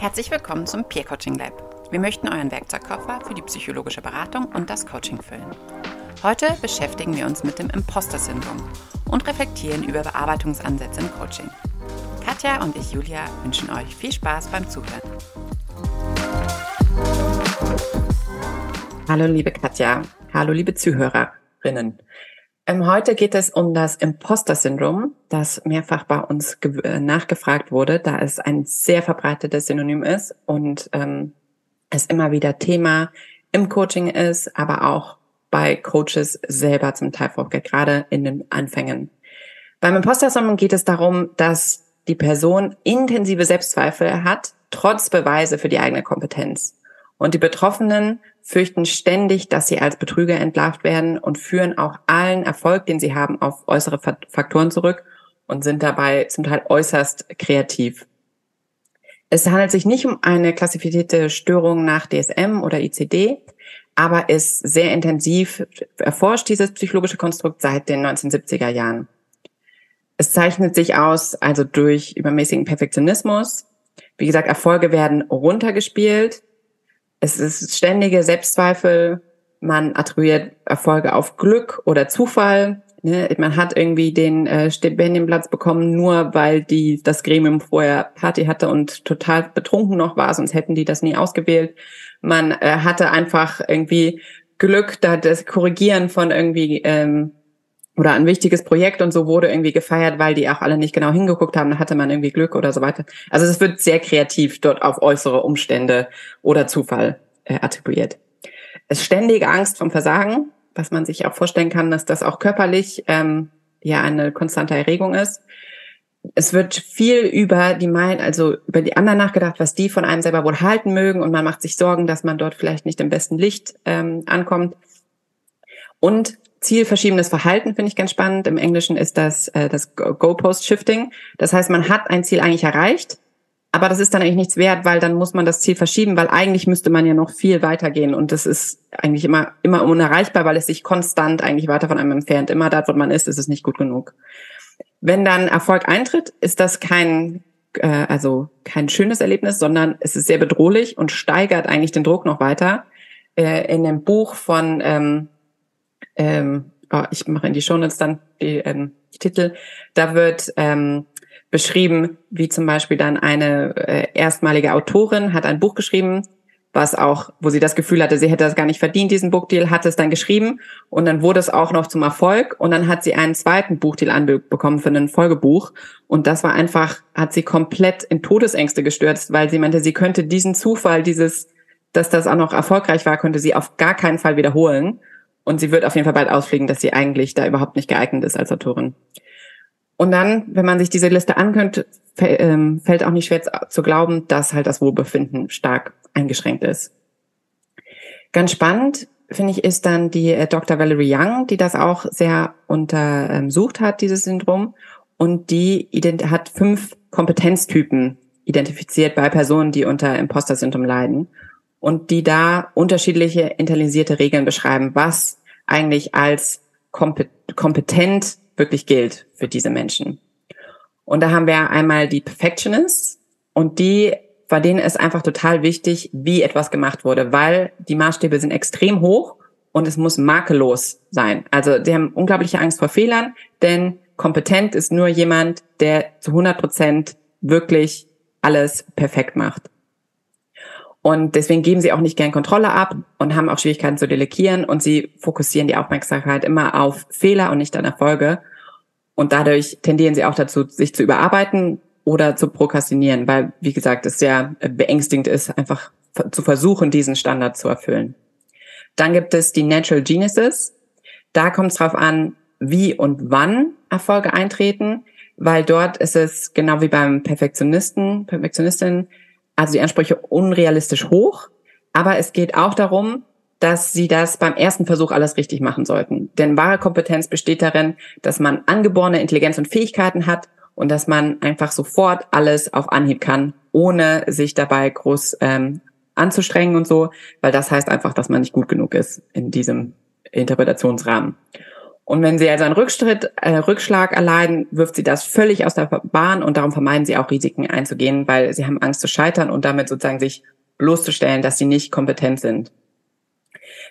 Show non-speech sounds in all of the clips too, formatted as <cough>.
Herzlich willkommen zum Peer Coaching Lab. Wir möchten euren Werkzeugkoffer für die psychologische Beratung und das Coaching füllen. Heute beschäftigen wir uns mit dem Imposter-Syndrom und reflektieren über Bearbeitungsansätze im Coaching. Katja und ich, Julia, wünschen euch viel Spaß beim Zuhören. Hallo liebe Katja, hallo liebe Zuhörerinnen. Ähm, heute geht es um das Imposter-Syndrom, das mehrfach bei uns äh, nachgefragt wurde, da es ein sehr verbreitetes Synonym ist und ähm, es immer wieder Thema im Coaching ist, aber auch bei Coaches selber zum Teil vorgeht, gerade in den Anfängen. Beim Imposter-Syndrom geht es darum, dass die Person intensive Selbstzweifel hat, trotz Beweise für die eigene Kompetenz. Und die Betroffenen fürchten ständig, dass sie als Betrüger entlarvt werden und führen auch allen Erfolg, den sie haben, auf äußere Faktoren zurück und sind dabei zum Teil äußerst kreativ. Es handelt sich nicht um eine klassifizierte Störung nach DSM oder ICD, aber ist sehr intensiv erforscht, dieses psychologische Konstrukt seit den 1970er Jahren. Es zeichnet sich aus, also durch übermäßigen Perfektionismus. Wie gesagt, Erfolge werden runtergespielt, es ist ständige Selbstzweifel. Man attribuiert Erfolge auf Glück oder Zufall. Ne? Man hat irgendwie den äh, Stipendienplatz bekommen, nur weil die das Gremium vorher Party hatte und total betrunken noch war, sonst hätten die das nie ausgewählt. Man äh, hatte einfach irgendwie Glück, da das Korrigieren von irgendwie ähm, oder ein wichtiges Projekt und so wurde irgendwie gefeiert, weil die auch alle nicht genau hingeguckt haben, da hatte man irgendwie Glück oder so weiter. Also es wird sehr kreativ dort auf äußere Umstände oder Zufall äh, attribuiert. Es ständige Angst vom Versagen, was man sich auch vorstellen kann, dass das auch körperlich ähm, ja eine konstante Erregung ist. Es wird viel über die Meinung, also über die anderen nachgedacht, was die von einem selber wohl halten mögen und man macht sich Sorgen, dass man dort vielleicht nicht im besten Licht ähm, ankommt. Und zielverschiebenes Verhalten finde ich ganz spannend. Im Englischen ist das äh, das Goalpost-Shifting. Das heißt, man hat ein Ziel eigentlich erreicht, aber das ist dann eigentlich nichts wert, weil dann muss man das Ziel verschieben, weil eigentlich müsste man ja noch viel weitergehen und das ist eigentlich immer immer unerreichbar, weil es sich konstant eigentlich weiter von einem entfernt. Immer da, wo man ist, ist es nicht gut genug. Wenn dann Erfolg eintritt, ist das kein äh, also kein schönes Erlebnis, sondern es ist sehr bedrohlich und steigert eigentlich den Druck noch weiter. Äh, in dem Buch von ähm, ähm, oh, ich mache in die Shownotes dann die, ähm, die Titel, da wird ähm, beschrieben, wie zum Beispiel dann eine äh, erstmalige Autorin hat ein Buch geschrieben, was auch, wo sie das Gefühl hatte, sie hätte das gar nicht verdient, diesen Bookdeal, hat es dann geschrieben und dann wurde es auch noch zum Erfolg und dann hat sie einen zweiten Buchdeal anbekommen für ein Folgebuch und das war einfach, hat sie komplett in Todesängste gestürzt, weil sie meinte, sie könnte diesen Zufall, dieses, dass das auch noch erfolgreich war, könnte sie auf gar keinen Fall wiederholen und sie wird auf jeden Fall bald ausfliegen, dass sie eigentlich da überhaupt nicht geeignet ist als Autorin. Und dann, wenn man sich diese Liste ankönnte, ähm, fällt auch nicht schwer zu glauben, dass halt das Wohlbefinden stark eingeschränkt ist. Ganz spannend, finde ich, ist dann die äh, Dr. Valerie Young, die das auch sehr untersucht hat, dieses Syndrom. Und die hat fünf Kompetenztypen identifiziert bei Personen, die unter Imposter-Syndrom leiden. Und die da unterschiedliche internalisierte Regeln beschreiben, was eigentlich als kompetent wirklich gilt für diese Menschen. Und da haben wir einmal die Perfectionists und die, bei denen ist einfach total wichtig, wie etwas gemacht wurde, weil die Maßstäbe sind extrem hoch und es muss makellos sein. Also die haben unglaubliche Angst vor Fehlern, denn kompetent ist nur jemand, der zu 100 Prozent wirklich alles perfekt macht. Und deswegen geben sie auch nicht gern Kontrolle ab und haben auch Schwierigkeiten zu delegieren und sie fokussieren die Aufmerksamkeit immer auf Fehler und nicht an Erfolge. Und dadurch tendieren sie auch dazu, sich zu überarbeiten oder zu prokrastinieren, weil, wie gesagt, es sehr beängstigend ist, einfach zu versuchen, diesen Standard zu erfüllen. Dann gibt es die Natural Geniuses. Da kommt es darauf an, wie und wann Erfolge eintreten, weil dort ist es genau wie beim Perfektionisten, Perfektionistin, also die Ansprüche unrealistisch hoch. Aber es geht auch darum, dass sie das beim ersten Versuch alles richtig machen sollten. Denn wahre Kompetenz besteht darin, dass man angeborene Intelligenz und Fähigkeiten hat und dass man einfach sofort alles auf Anhieb kann, ohne sich dabei groß ähm, anzustrengen und so, weil das heißt einfach, dass man nicht gut genug ist in diesem Interpretationsrahmen. Und wenn sie also einen Rückschritt, äh, Rückschlag erleiden, wirft sie das völlig aus der Bahn und darum vermeiden sie auch Risiken einzugehen, weil sie haben Angst zu scheitern und damit sozusagen sich bloßzustellen, dass sie nicht kompetent sind.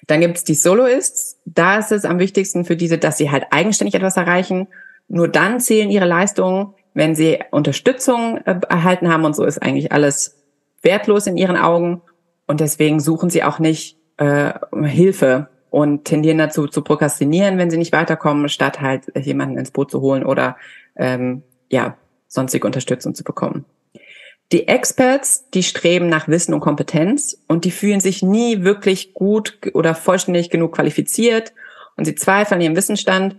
Dann gibt es die Soloists. Da ist es am wichtigsten für diese, dass sie halt eigenständig etwas erreichen. Nur dann zählen ihre Leistungen, wenn sie Unterstützung äh, erhalten haben und so ist eigentlich alles wertlos in ihren Augen. Und deswegen suchen sie auch nicht äh, Hilfe und tendieren dazu zu prokrastinieren, wenn sie nicht weiterkommen, statt halt jemanden ins Boot zu holen oder ähm, ja sonstige Unterstützung zu bekommen. Die Experts, die streben nach Wissen und Kompetenz und die fühlen sich nie wirklich gut oder vollständig genug qualifiziert und sie zweifeln an ihrem Wissensstand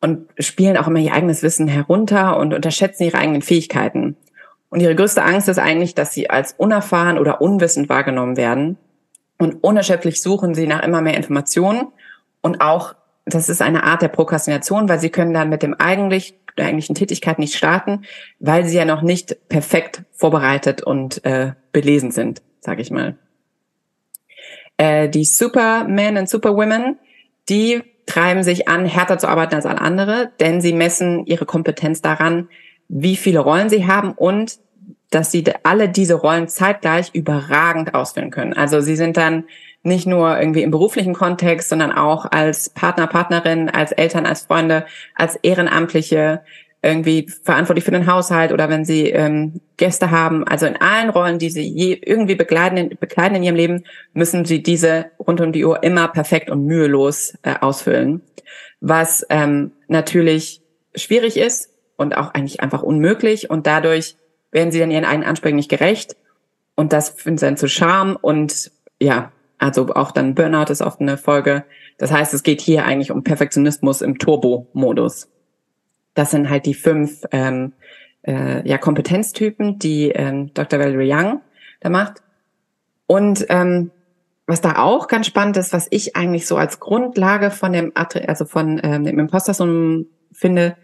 und spielen auch immer ihr eigenes Wissen herunter und unterschätzen ihre eigenen Fähigkeiten. Und ihre größte Angst ist eigentlich, dass sie als unerfahren oder unwissend wahrgenommen werden und unerschöpflich suchen sie nach immer mehr Informationen und auch, das ist eine Art der Prokrastination, weil sie können dann mit dem eigentlich, der eigentlichen Tätigkeit nicht starten, weil sie ja noch nicht perfekt vorbereitet und äh, belesen sind, sage ich mal. Äh, die Supermen und Superwomen, die treiben sich an, härter zu arbeiten als alle andere, denn sie messen ihre Kompetenz daran, wie viele Rollen sie haben und dass sie alle diese Rollen zeitgleich überragend ausführen können. Also sie sind dann nicht nur irgendwie im beruflichen Kontext, sondern auch als Partner, Partnerin, als Eltern, als Freunde, als Ehrenamtliche, irgendwie verantwortlich für den Haushalt oder wenn sie ähm, Gäste haben. Also in allen Rollen, die sie je irgendwie begleiten, begleiten in ihrem Leben, müssen sie diese rund um die Uhr immer perfekt und mühelos äh, ausfüllen. Was ähm, natürlich schwierig ist und auch eigentlich einfach unmöglich und dadurch werden sie dann ihren eigenen Ansprüchen nicht gerecht. Und das sie dann zu Scham und ja, also auch dann Burnout ist oft eine Folge. Das heißt, es geht hier eigentlich um Perfektionismus im Turbo-Modus. Das sind halt die fünf ähm, äh, ja, Kompetenztypen, die ähm, Dr. Valerie Young da macht. Und ähm, was da auch ganz spannend ist, was ich eigentlich so als Grundlage von dem, also von ähm, dem Imposter finde,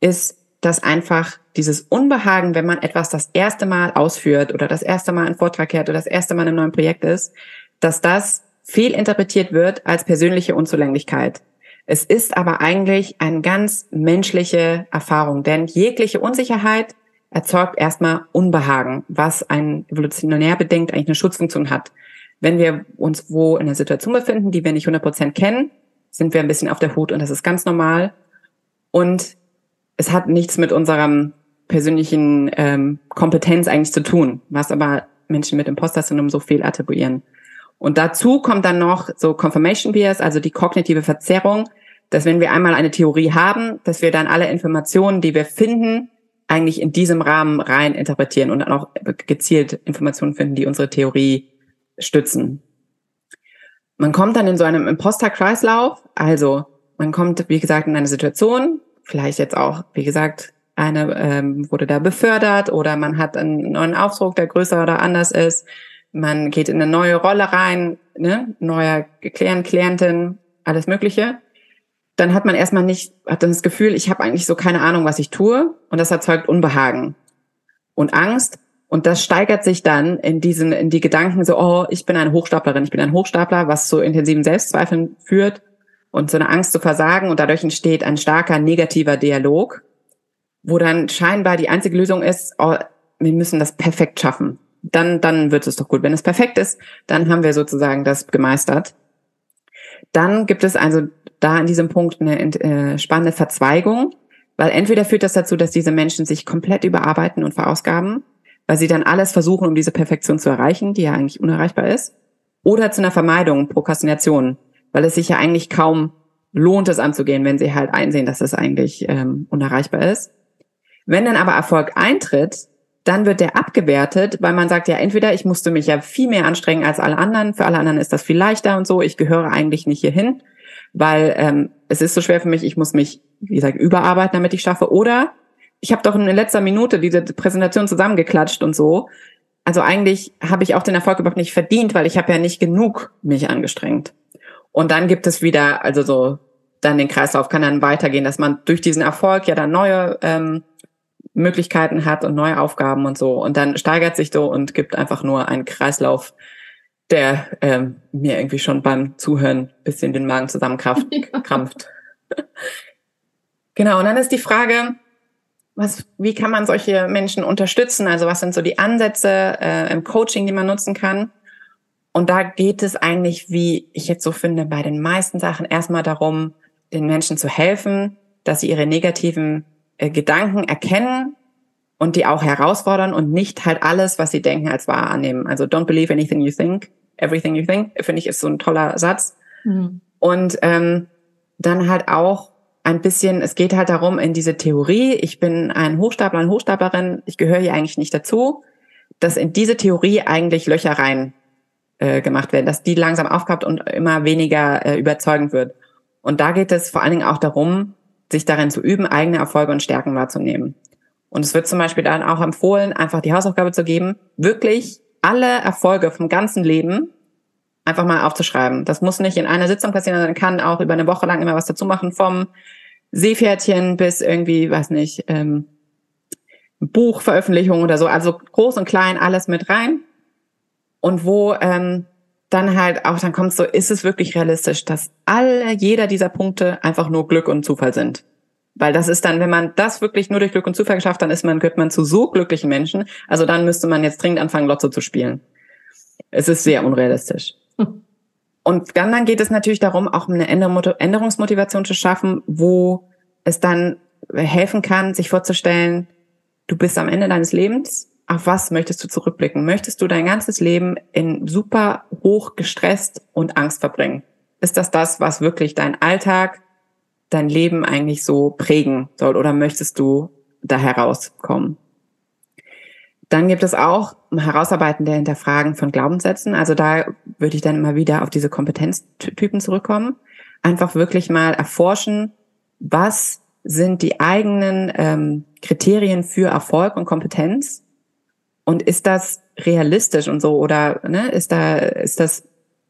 ist, dass einfach dieses Unbehagen, wenn man etwas das erste Mal ausführt oder das erste Mal einen Vortrag hält oder das erste Mal in einem neuen Projekt ist, dass das fehlinterpretiert wird als persönliche Unzulänglichkeit. Es ist aber eigentlich eine ganz menschliche Erfahrung, denn jegliche Unsicherheit erzeugt erstmal Unbehagen, was ein evolutionär bedingt eigentlich eine Schutzfunktion hat. Wenn wir uns wo in einer Situation befinden, die wir nicht 100% kennen, sind wir ein bisschen auf der Hut und das ist ganz normal. Und es hat nichts mit unserem persönlichen ähm, Kompetenz eigentlich zu tun, was aber Menschen mit Imposter-Syndrom so viel attribuieren. Und dazu kommt dann noch so Confirmation Bias, also die kognitive Verzerrung, dass wenn wir einmal eine Theorie haben, dass wir dann alle Informationen, die wir finden, eigentlich in diesem Rahmen rein interpretieren und dann auch gezielt Informationen finden, die unsere Theorie stützen. Man kommt dann in so einem Imposter-Kreislauf, also man kommt, wie gesagt, in eine Situation, vielleicht jetzt auch, wie gesagt, eine ähm, wurde da befördert oder man hat einen neuen Aufdruck, der größer oder anders ist. Man geht in eine neue Rolle rein, ne? neuer Klient, Klientin, alles Mögliche. Dann hat man erstmal nicht, hat dann das Gefühl, ich habe eigentlich so keine Ahnung, was ich tue und das erzeugt Unbehagen und Angst und das steigert sich dann in diesen, in die Gedanken so, oh, ich bin eine Hochstaplerin, ich bin ein Hochstapler, was zu intensiven Selbstzweifeln führt und so eine Angst zu versagen und dadurch entsteht ein starker negativer Dialog, wo dann scheinbar die einzige Lösung ist, oh, wir müssen das perfekt schaffen. Dann, dann wird es doch gut. Wenn es perfekt ist, dann haben wir sozusagen das gemeistert. Dann gibt es also da an diesem Punkt eine äh, spannende Verzweigung, weil entweder führt das dazu, dass diese Menschen sich komplett überarbeiten und verausgaben, weil sie dann alles versuchen, um diese Perfektion zu erreichen, die ja eigentlich unerreichbar ist, oder zu einer Vermeidung, Prokrastination, weil es sich ja eigentlich kaum lohnt, es anzugehen, wenn sie halt einsehen, dass es eigentlich ähm, unerreichbar ist. Wenn dann aber Erfolg eintritt, dann wird der abgewertet, weil man sagt, ja, entweder ich musste mich ja viel mehr anstrengen als alle anderen, für alle anderen ist das viel leichter und so, ich gehöre eigentlich nicht hierhin, weil ähm, es ist so schwer für mich, ich muss mich, wie gesagt, überarbeiten, damit ich schaffe. Oder ich habe doch in letzter Minute diese Präsentation zusammengeklatscht und so. Also eigentlich habe ich auch den Erfolg überhaupt nicht verdient, weil ich habe ja nicht genug mich angestrengt. Und dann gibt es wieder, also so, dann den Kreislauf kann dann weitergehen, dass man durch diesen Erfolg ja dann neue ähm, Möglichkeiten hat und neue Aufgaben und so. Und dann steigert sich so und gibt einfach nur einen Kreislauf, der ähm, mir irgendwie schon beim Zuhören bisschen den Magen zusammenkrampft. <laughs> genau, und dann ist die Frage, was, wie kann man solche Menschen unterstützen? Also was sind so die Ansätze äh, im Coaching, die man nutzen kann? Und da geht es eigentlich, wie ich jetzt so finde, bei den meisten Sachen erstmal darum, den Menschen zu helfen, dass sie ihre negativen äh, Gedanken erkennen und die auch herausfordern und nicht halt alles, was sie denken, als wahr annehmen. Also don't believe anything you think, everything you think, finde ich, ist so ein toller Satz. Mhm. Und ähm, dann halt auch ein bisschen, es geht halt darum, in diese Theorie, ich bin ein Hochstapler, eine Hochstaplerin, ich gehöre hier eigentlich nicht dazu, dass in diese Theorie eigentlich Löcher rein äh, gemacht werden, dass die langsam aufkappt und immer weniger äh, überzeugend wird. Und da geht es vor allen Dingen auch darum, sich darin zu üben, eigene Erfolge und Stärken wahrzunehmen. Und es wird zum Beispiel dann auch empfohlen, einfach die Hausaufgabe zu geben, wirklich alle Erfolge vom ganzen Leben einfach mal aufzuschreiben. Das muss nicht in einer Sitzung passieren, sondern kann auch über eine Woche lang immer was dazu machen, vom Seepferdchen bis irgendwie, weiß nicht, ähm, Buchveröffentlichung oder so. Also groß und klein, alles mit rein. Und wo ähm, dann halt auch, dann kommt so, ist es wirklich realistisch, dass alle, jeder dieser Punkte einfach nur Glück und Zufall sind? Weil das ist dann, wenn man das wirklich nur durch Glück und Zufall geschafft, dann ist man, gehört man zu so glücklichen Menschen. Also dann müsste man jetzt dringend anfangen, Lotto zu spielen. Es ist sehr unrealistisch. Und dann, dann geht es natürlich darum, auch eine Änderungsmotivation zu schaffen, wo es dann helfen kann, sich vorzustellen, du bist am Ende deines Lebens. Auf was möchtest du zurückblicken? Möchtest du dein ganzes Leben in super hoch gestresst und Angst verbringen? Ist das das, was wirklich dein Alltag, dein Leben eigentlich so prägen soll? Oder möchtest du da herauskommen? Dann gibt es auch Herausarbeiten der Hinterfragen von Glaubenssätzen. Also da würde ich dann immer wieder auf diese Kompetenztypen zurückkommen. Einfach wirklich mal erforschen, was sind die eigenen ähm, Kriterien für Erfolg und Kompetenz und ist das realistisch und so? Oder ne, ist da ist das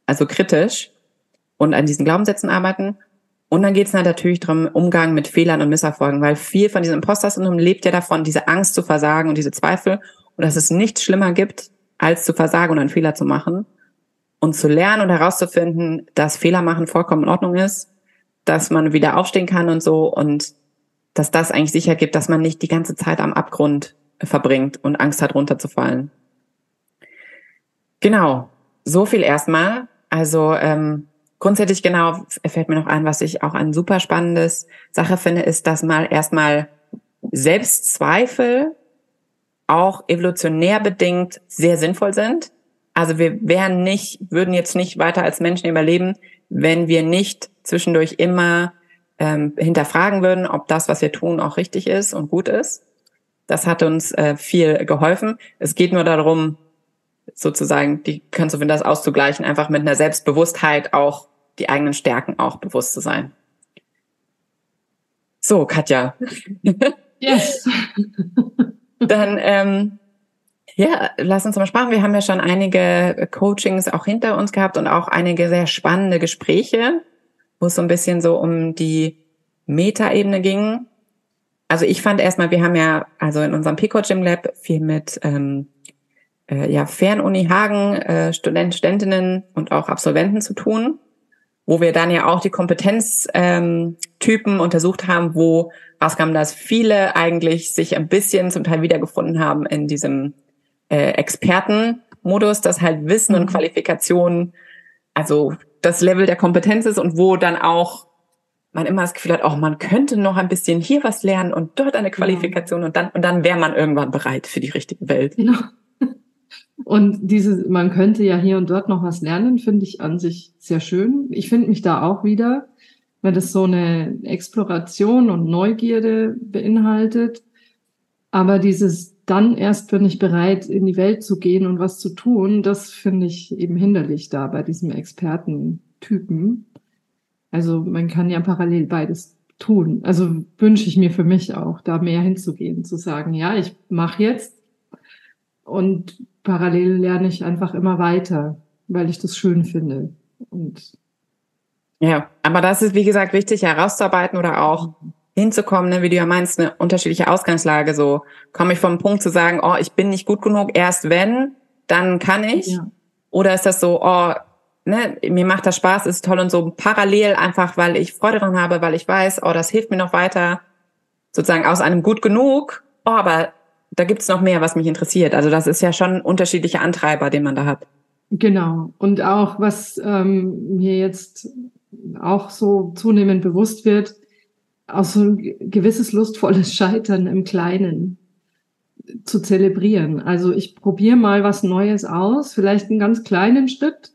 also kritisch und an diesen Glaubenssätzen arbeiten? Und dann geht es natürlich darum, Umgang mit Fehlern und Misserfolgen, weil viel von diesem Imposter-Syndrom lebt ja davon, diese Angst zu versagen und diese Zweifel. Und dass es nichts schlimmer gibt, als zu versagen und einen Fehler zu machen und zu lernen und herauszufinden, dass Fehler machen vollkommen in Ordnung ist, dass man wieder aufstehen kann und so und dass das eigentlich sicher gibt, dass man nicht die ganze Zeit am Abgrund verbringt und Angst hat, runterzufallen. Genau, so viel erstmal. Also ähm, grundsätzlich genau fällt mir noch ein, was ich auch ein super spannendes Sache finde, ist, dass mal erstmal Selbstzweifel auch evolutionär bedingt sehr sinnvoll sind. Also wir wären nicht, würden jetzt nicht weiter als Menschen überleben, wenn wir nicht zwischendurch immer ähm, hinterfragen würden, ob das, was wir tun, auch richtig ist und gut ist. Das hat uns äh, viel geholfen. Es geht nur darum, sozusagen die Konsequenz das auszugleichen, einfach mit einer Selbstbewusstheit auch die eigenen Stärken auch bewusst zu sein. So, Katja. <laughs> Yes. Dann, ähm, ja, lass uns mal sprachen. Wir haben ja schon einige Coachings auch hinter uns gehabt und auch einige sehr spannende Gespräche, wo es so ein bisschen so um die Metaebene ging. Also ich fand erstmal, wir haben ja also in unserem Pico Gym Lab viel mit ähm, äh, ja, Fernuni Hagen, äh, Studenten, Studentinnen und auch Absolventen zu tun, wo wir dann ja auch die Kompetenztypen ähm, untersucht haben, wo rauskam, dass viele eigentlich sich ein bisschen zum Teil wiedergefunden haben in diesem äh, Expertenmodus, dass halt Wissen und mhm. Qualifikation, also das Level der Kompetenz ist und wo dann auch man immer das Gefühl hat, auch oh, man könnte noch ein bisschen hier was lernen und dort eine Qualifikation ja. und dann und dann wäre man irgendwann bereit für die richtige Welt. Genau. Und diese, man könnte ja hier und dort noch was lernen, finde ich an sich sehr schön. Ich finde mich da auch wieder weil das so eine Exploration und Neugierde beinhaltet. Aber dieses dann erst bin ich bereit, in die Welt zu gehen und was zu tun, das finde ich eben hinderlich da bei diesem Expertentypen. Also man kann ja parallel beides tun. Also wünsche ich mir für mich auch, da mehr hinzugehen, zu sagen, ja, ich mache jetzt und parallel lerne ich einfach immer weiter, weil ich das schön finde. Und ja, aber das ist, wie gesagt, wichtig herauszuarbeiten oder auch hinzukommen, ne, wie du ja meinst, eine unterschiedliche Ausgangslage. So komme ich vom Punkt zu sagen, oh, ich bin nicht gut genug, erst wenn, dann kann ich. Ja. Oder ist das so, oh, ne, mir macht das Spaß, ist toll und so parallel einfach, weil ich Freude dran habe, weil ich weiß, oh, das hilft mir noch weiter, sozusagen aus einem gut genug, oh, aber da gibt's noch mehr, was mich interessiert. Also das ist ja schon unterschiedliche Antreiber, den man da hat. Genau. Und auch, was ähm, mir jetzt auch so zunehmend bewusst wird, auch so ein gewisses lustvolles <laughs> Scheitern im Kleinen zu zelebrieren. Also ich probiere mal was Neues aus, vielleicht einen ganz kleinen Schritt.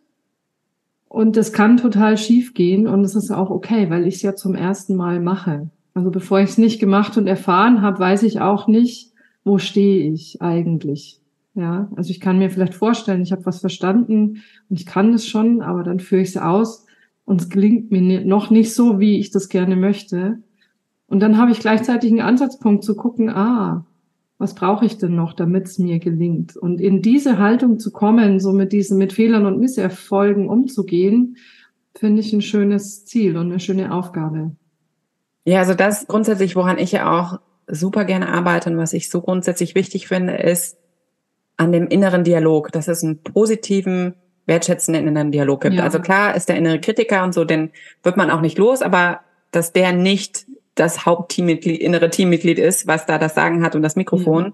Und das kann total schief gehen und es ist auch okay, weil ich es ja zum ersten Mal mache. Also bevor ich es nicht gemacht und erfahren habe, weiß ich auch nicht, wo stehe ich eigentlich. Ja, also ich kann mir vielleicht vorstellen, ich habe was verstanden und ich kann es schon, aber dann führe ich es aus und es gelingt mir noch nicht so, wie ich das gerne möchte. Und dann habe ich gleichzeitig einen Ansatzpunkt zu gucken, ah, was brauche ich denn noch, damit es mir gelingt? Und in diese Haltung zu kommen, so mit diesen, mit Fehlern und Misserfolgen umzugehen, finde ich ein schönes Ziel und eine schöne Aufgabe. Ja, also das grundsätzlich, woran ich ja auch super gerne arbeite und was ich so grundsätzlich wichtig finde, ist an dem inneren Dialog, dass es einen positiven, wertschätzenden inneren Dialog gibt. Ja. Also klar ist der innere Kritiker und so, den wird man auch nicht los, aber dass der nicht das Hauptteammitglied, innere Teammitglied ist, was da das Sagen hat und das Mikrofon. Mhm.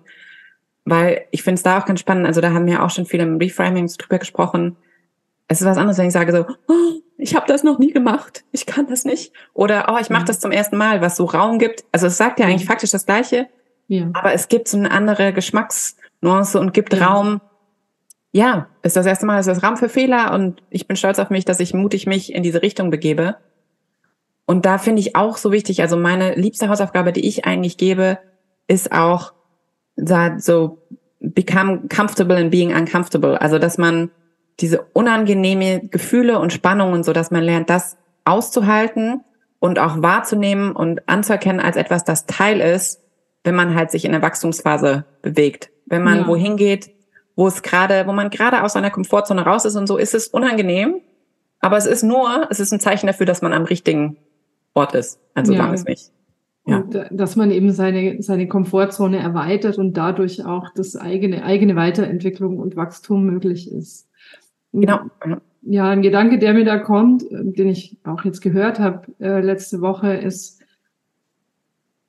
Weil ich finde es da auch ganz spannend, also da haben wir auch schon viele im Reframing drüber gesprochen. Es ist was anderes, wenn ich sage so, oh, ich habe das noch nie gemacht, ich kann das nicht. Oder oh, ich mache das zum ersten Mal, was so Raum gibt. Also es sagt ja eigentlich faktisch das Gleiche, ja. aber es gibt so eine andere Geschmacksnuance und gibt ja. Raum. Ja, ist das erste Mal, ist das Raum für Fehler und ich bin stolz auf mich, dass ich mutig mich in diese Richtung begebe. Und da finde ich auch so wichtig, also meine liebste Hausaufgabe, die ich eigentlich gebe, ist auch so become comfortable in being uncomfortable. Also, dass man diese unangenehme Gefühle und Spannungen, so dass man lernt, das auszuhalten und auch wahrzunehmen und anzuerkennen als etwas, das Teil ist, wenn man halt sich in der Wachstumsphase bewegt. Wenn man ja. wohin geht, wo es gerade, wo man gerade aus seiner Komfortzone raus ist und so, ist es unangenehm. Aber es ist nur, es ist ein Zeichen dafür, dass man am richtigen Ort ist. Also ja. es nicht. Ja. Und dass man eben seine, seine Komfortzone erweitert und dadurch auch das eigene, eigene Weiterentwicklung und Wachstum möglich ist. Genau. Ja, ein Gedanke, der mir da kommt, äh, den ich auch jetzt gehört habe äh, letzte Woche, ist,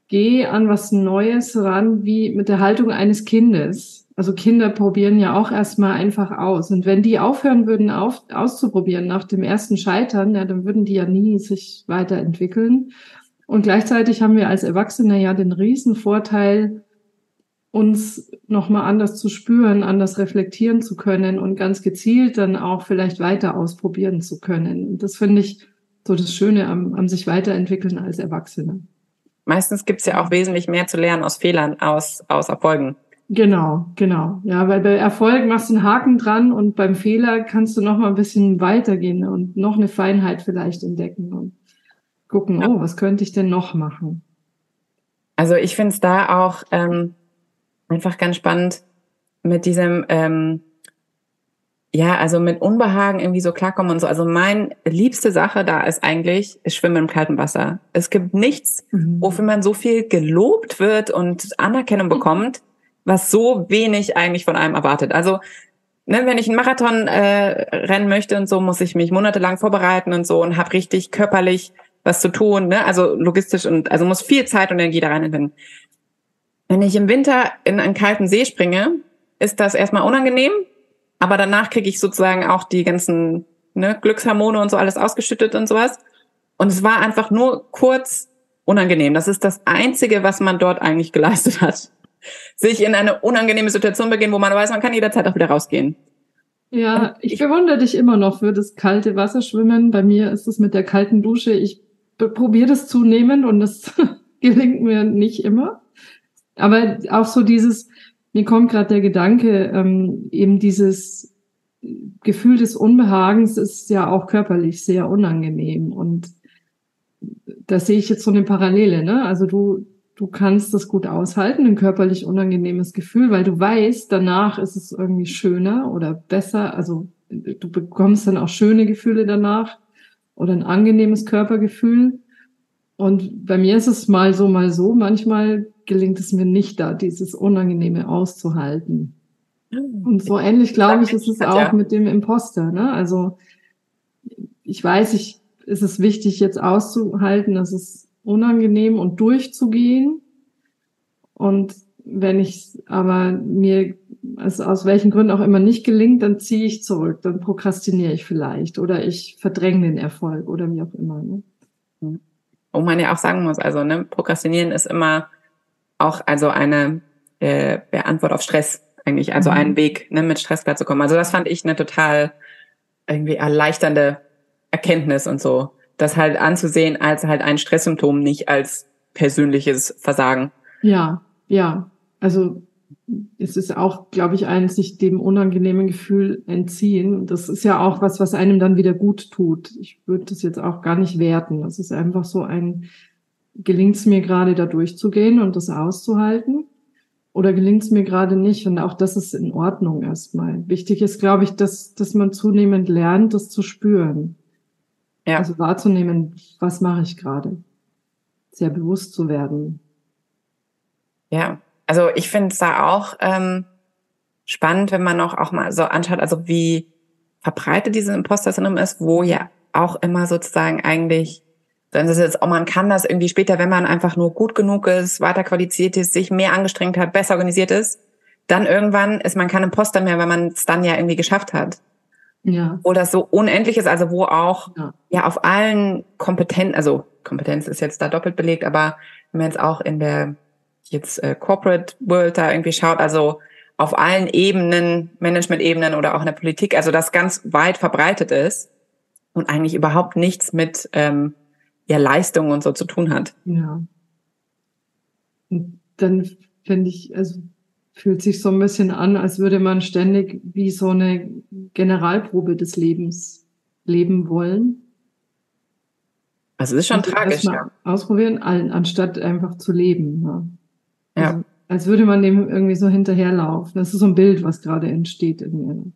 geh an was Neues ran, wie mit der Haltung eines Kindes. Also Kinder probieren ja auch erstmal einfach aus. Und wenn die aufhören würden, auf, auszuprobieren nach dem ersten Scheitern, ja, dann würden die ja nie sich weiterentwickeln. Und gleichzeitig haben wir als Erwachsene ja den riesen Vorteil, uns nochmal anders zu spüren, anders reflektieren zu können und ganz gezielt dann auch vielleicht weiter ausprobieren zu können. Und das finde ich so das Schöne am, am sich weiterentwickeln als Erwachsene. Meistens gibt es ja auch wesentlich mehr zu lernen aus Fehlern, aus, aus Erfolgen. Genau, genau. Ja, weil bei Erfolg machst du einen Haken dran und beim Fehler kannst du noch mal ein bisschen weitergehen und noch eine Feinheit vielleicht entdecken und gucken, oh, was könnte ich denn noch machen? Also ich finde es da auch ähm, einfach ganz spannend mit diesem, ähm, ja, also mit Unbehagen irgendwie so klarkommen und so. Also mein liebste Sache da ist eigentlich, ist Schwimmen im kalten Wasser. Es gibt nichts, mhm. wofür man so viel gelobt wird und Anerkennung <laughs> bekommt was so wenig eigentlich von einem erwartet. Also ne, wenn ich einen Marathon äh, rennen möchte und so, muss ich mich monatelang vorbereiten und so und habe richtig körperlich was zu tun, ne? also logistisch und also muss viel Zeit und Energie da rein. Wenn ich im Winter in einen kalten See springe, ist das erstmal unangenehm, aber danach kriege ich sozusagen auch die ganzen ne, Glückshormone und so alles ausgeschüttet und sowas. Und es war einfach nur kurz unangenehm. Das ist das Einzige, was man dort eigentlich geleistet hat sich in eine unangenehme Situation begeben, wo man weiß, man kann jederzeit auch wieder rausgehen. Ja, ich, bewundere dich immer noch für das kalte Wasserschwimmen. Bei mir ist es mit der kalten Dusche. Ich probiere das zunehmend und das <laughs> gelingt mir nicht immer. Aber auch so dieses, mir kommt gerade der Gedanke, ähm, eben dieses Gefühl des Unbehagens ist ja auch körperlich sehr unangenehm. Und da sehe ich jetzt so eine Parallele. Ne? Also du, du kannst das gut aushalten, ein körperlich unangenehmes Gefühl, weil du weißt, danach ist es irgendwie schöner oder besser. Also du bekommst dann auch schöne Gefühle danach oder ein angenehmes Körpergefühl. Und bei mir ist es mal so, mal so. Manchmal gelingt es mir nicht da, dieses Unangenehme auszuhalten. Und so ähnlich, glaube ich, ist es auch mit dem Imposter. Ne? Also ich weiß, ich, ist es wichtig, jetzt auszuhalten, dass es unangenehm und durchzugehen. Und wenn ich aber mir es aus welchen Gründen auch immer nicht gelingt, dann ziehe ich zurück, dann prokrastiniere ich vielleicht oder ich verdränge den Erfolg oder wie auch immer. Ne? Wo man ja auch sagen muss, also ne, Prokrastinieren ist immer auch also eine äh, Antwort auf Stress eigentlich, also mhm. ein Weg, ne, mit Stress klarzukommen. Also das fand ich eine total irgendwie erleichternde Erkenntnis und so, das halt anzusehen als halt ein Stresssymptom, nicht als persönliches Versagen. Ja, ja. Also es ist auch, glaube ich, ein sich dem unangenehmen Gefühl entziehen. Das ist ja auch was, was einem dann wieder gut tut. Ich würde das jetzt auch gar nicht werten. Das ist einfach so ein, gelingt es mir gerade da durchzugehen und das auszuhalten? Oder gelingt es mir gerade nicht? Und auch das ist in Ordnung erstmal. Wichtig ist, glaube ich, dass, dass man zunehmend lernt, das zu spüren. Ja. Also wahrzunehmen, was mache ich gerade? Sehr bewusst zu werden. Ja, also ich finde es da auch ähm, spannend, wenn man auch, auch mal so anschaut, also wie verbreitet dieses Imposter-Syndrom ist, wo ja auch immer sozusagen eigentlich, dann ist es jetzt auch, man kann das irgendwie später, wenn man einfach nur gut genug ist, weiter qualifiziert ist, sich mehr angestrengt hat, besser organisiert ist, dann irgendwann ist man kein Imposter mehr, weil man es dann ja irgendwie geschafft hat. Ja. Oder so unendlich ist, also wo auch ja, ja auf allen Kompetenzen, also Kompetenz ist jetzt da doppelt belegt, aber wenn man jetzt auch in der jetzt äh, Corporate World da irgendwie schaut, also auf allen Ebenen, Management-Ebenen oder auch in der Politik, also das ganz weit verbreitet ist und eigentlich überhaupt nichts mit ähm, ja, Leistung und so zu tun hat. Ja. Und dann finde ich, also fühlt sich so ein bisschen an, als würde man ständig wie so eine Generalprobe des Lebens leben wollen. Also es ist schon also tragisch, ja. Ausprobieren, anstatt einfach zu leben. Ne? Ja. Also, als würde man dem irgendwie so hinterherlaufen. Das ist so ein Bild, was gerade entsteht in mir.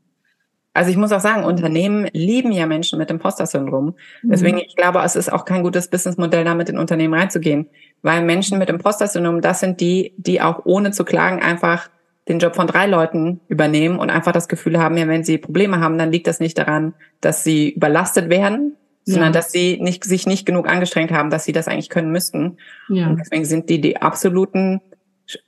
Also ich muss auch sagen, Unternehmen lieben ja Menschen mit Imposter-Syndrom. Deswegen, mhm. ich glaube, es ist auch kein gutes Businessmodell, da mit in Unternehmen reinzugehen. Weil Menschen mit Imposter-Syndrom, das sind die, die auch ohne zu klagen einfach den Job von drei Leuten übernehmen und einfach das Gefühl haben, ja, wenn sie Probleme haben, dann liegt das nicht daran, dass sie überlastet werden, ja. sondern dass sie nicht, sich nicht genug angestrengt haben, dass sie das eigentlich können müssten. Ja. Und deswegen sind die die absoluten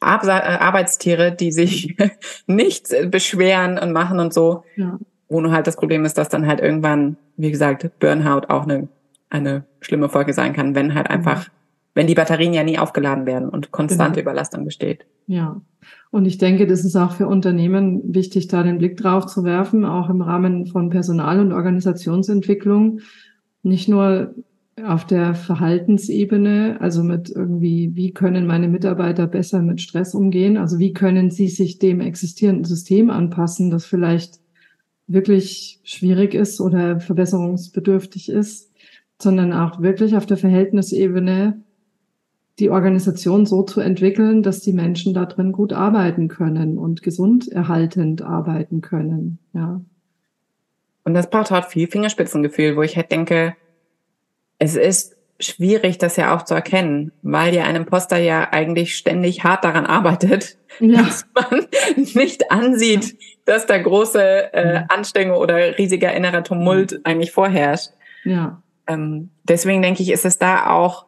äh, Arbeitstiere, die sich <laughs> nichts beschweren und machen und so. Ja. Wo nur halt das Problem ist, dass dann halt irgendwann, wie gesagt, Burnout auch eine, eine schlimme Folge sein kann, wenn halt einfach, wenn die Batterien ja nie aufgeladen werden und konstante genau. Überlastung besteht. Ja. Und ich denke, das ist auch für Unternehmen wichtig, da den Blick drauf zu werfen, auch im Rahmen von Personal- und Organisationsentwicklung. Nicht nur auf der Verhaltensebene, also mit irgendwie, wie können meine Mitarbeiter besser mit Stress umgehen? Also wie können sie sich dem existierenden System anpassen, das vielleicht wirklich schwierig ist oder verbesserungsbedürftig ist, sondern auch wirklich auf der Verhältnisebene die Organisation so zu entwickeln, dass die Menschen da drin gut arbeiten können und gesund erhaltend arbeiten können, ja. Und das braucht halt viel Fingerspitzengefühl, wo ich halt denke, es ist schwierig, das ja auch zu erkennen, weil ja ein Imposter ja eigentlich ständig hart daran arbeitet, ja. dass man <laughs> nicht ansieht, dass da große äh, Anstrengung oder riesiger innerer Tumult eigentlich vorherrscht. Ja. Ähm, deswegen denke ich, ist es da auch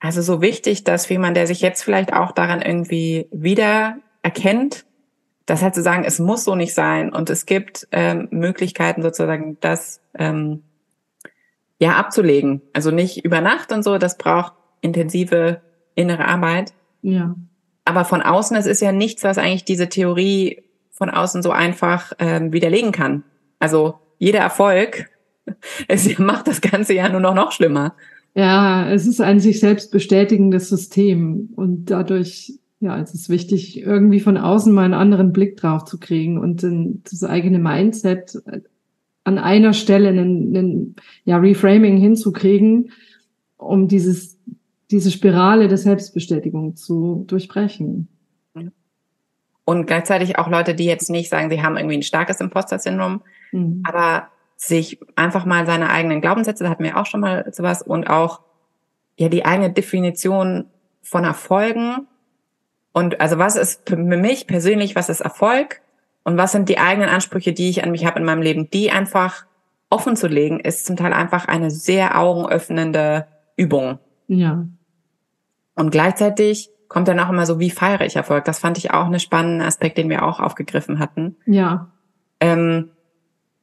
also so wichtig, dass jemand, der sich jetzt vielleicht auch daran irgendwie wieder erkennt, das halt zu sagen, es muss so nicht sein und es gibt ähm, Möglichkeiten sozusagen, das ähm, ja abzulegen. Also nicht über Nacht und so, das braucht intensive innere Arbeit. Ja. Aber von außen, es ist ja nichts, was eigentlich diese Theorie von außen so einfach ähm, widerlegen kann. Also jeder Erfolg <laughs> es macht das Ganze ja nur noch noch schlimmer. Ja, es ist ein sich selbst bestätigendes System und dadurch, ja, es ist wichtig, irgendwie von außen mal einen anderen Blick drauf zu kriegen und das eigene Mindset an einer Stelle einen, einen ja, Reframing hinzukriegen, um dieses, diese Spirale der Selbstbestätigung zu durchbrechen. Und gleichzeitig auch Leute, die jetzt nicht sagen, sie haben irgendwie ein starkes Imposter-Syndrom, mhm. aber sich einfach mal seine eigenen Glaubenssätze, da hatten wir auch schon mal sowas, und auch ja die eigene Definition von Erfolgen. Und also was ist für mich persönlich, was ist Erfolg? Und was sind die eigenen Ansprüche, die ich an mich habe in meinem Leben, die einfach offen zu legen, ist zum Teil einfach eine sehr augenöffnende Übung. Ja. Und gleichzeitig kommt dann auch immer so, wie feiere ich Erfolg? Das fand ich auch einen spannenden Aspekt, den wir auch aufgegriffen hatten. Ja. Ähm,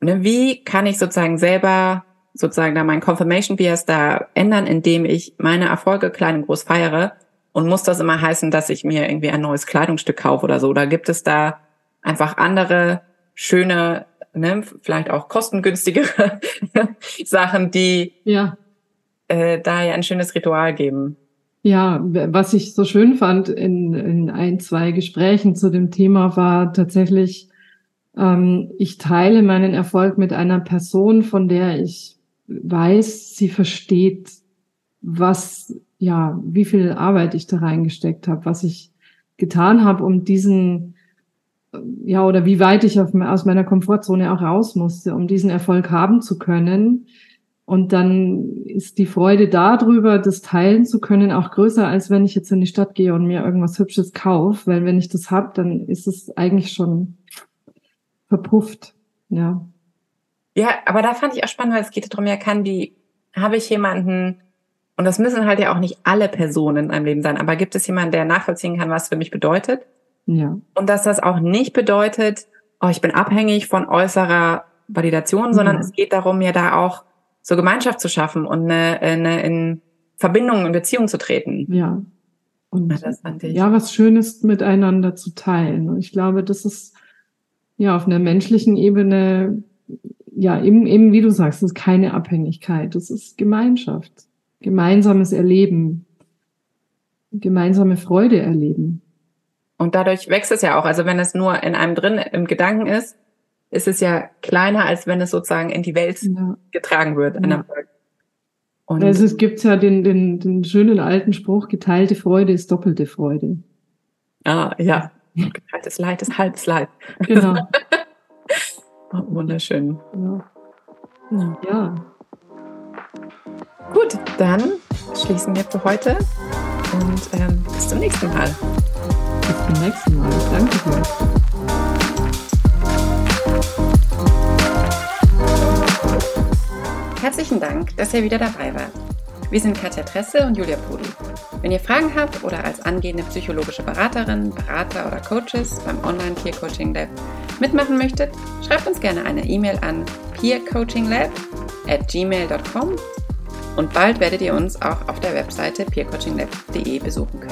ne, wie kann ich sozusagen selber sozusagen da mein Confirmation Bias da ändern, indem ich meine Erfolge klein und groß feiere? Und muss das immer heißen, dass ich mir irgendwie ein neues Kleidungsstück kaufe oder so? Oder gibt es da einfach andere schöne, ne, vielleicht auch kostengünstigere <laughs> Sachen, die Ja. äh, da ja ein schönes Ritual geben? Ja, was ich so schön fand in, in ein, zwei Gesprächen zu dem Thema war tatsächlich, ähm, ich teile meinen Erfolg mit einer Person, von der ich weiß, sie versteht, was, ja, wie viel Arbeit ich da reingesteckt habe, was ich getan habe, um diesen, äh, ja, oder wie weit ich auf, aus meiner Komfortzone auch raus musste, um diesen Erfolg haben zu können. Und dann ist die Freude darüber, das teilen zu können, auch größer, als wenn ich jetzt in die Stadt gehe und mir irgendwas Hübsches kaufe. Weil wenn ich das hab, dann ist es eigentlich schon verpufft. Ja. Ja, aber da fand ich auch spannend, weil es geht darum, ja, kann die, habe ich jemanden, und das müssen halt ja auch nicht alle Personen in einem Leben sein, aber gibt es jemanden, der nachvollziehen kann, was für mich bedeutet? Ja. Und dass das auch nicht bedeutet, oh, ich bin abhängig von äußerer Validation, sondern Ja. es geht darum, mir da auch so Gemeinschaft zu schaffen und eine, eine in Verbindung, in Beziehung zu treten. Ja. Und Ja, ja, was Schönes miteinander zu teilen. Und ich glaube, das ist ja auf einer menschlichen Ebene, ja, eben, eben wie du sagst, das ist keine Abhängigkeit. Das ist Gemeinschaft. Gemeinsames Erleben. Gemeinsame Freude erleben. Und dadurch wächst es ja auch. Also wenn es nur in einem drin im Gedanken ist, ist es ja kleiner, als wenn es sozusagen in die Welt Ja. getragen wird. Ja. Und Also es gibt ja den, den, den schönen alten Spruch, geteilte Freude ist doppelte Freude. ah, ja, geteiltes Leid ist halbes Leid. Genau. <laughs> Oh, wunderschön. ja. Ja. ja. Gut, dann schließen wir für heute und ähm, bis zum nächsten Mal. Bis zum nächsten Mal. Danke dir. Herzlichen Dank, dass ihr wieder dabei wart. Wir sind Katja Tresse und Julia Podi. Wenn ihr Fragen habt oder als angehende psychologische Beraterin, Berater oder Coaches beim Online Peer Coaching Lab mitmachen möchtet, schreibt uns gerne eine E-Mail an peercoachinglab at gmail.com und bald werdet ihr uns auch auf der Webseite peercoachinglab.de besuchen.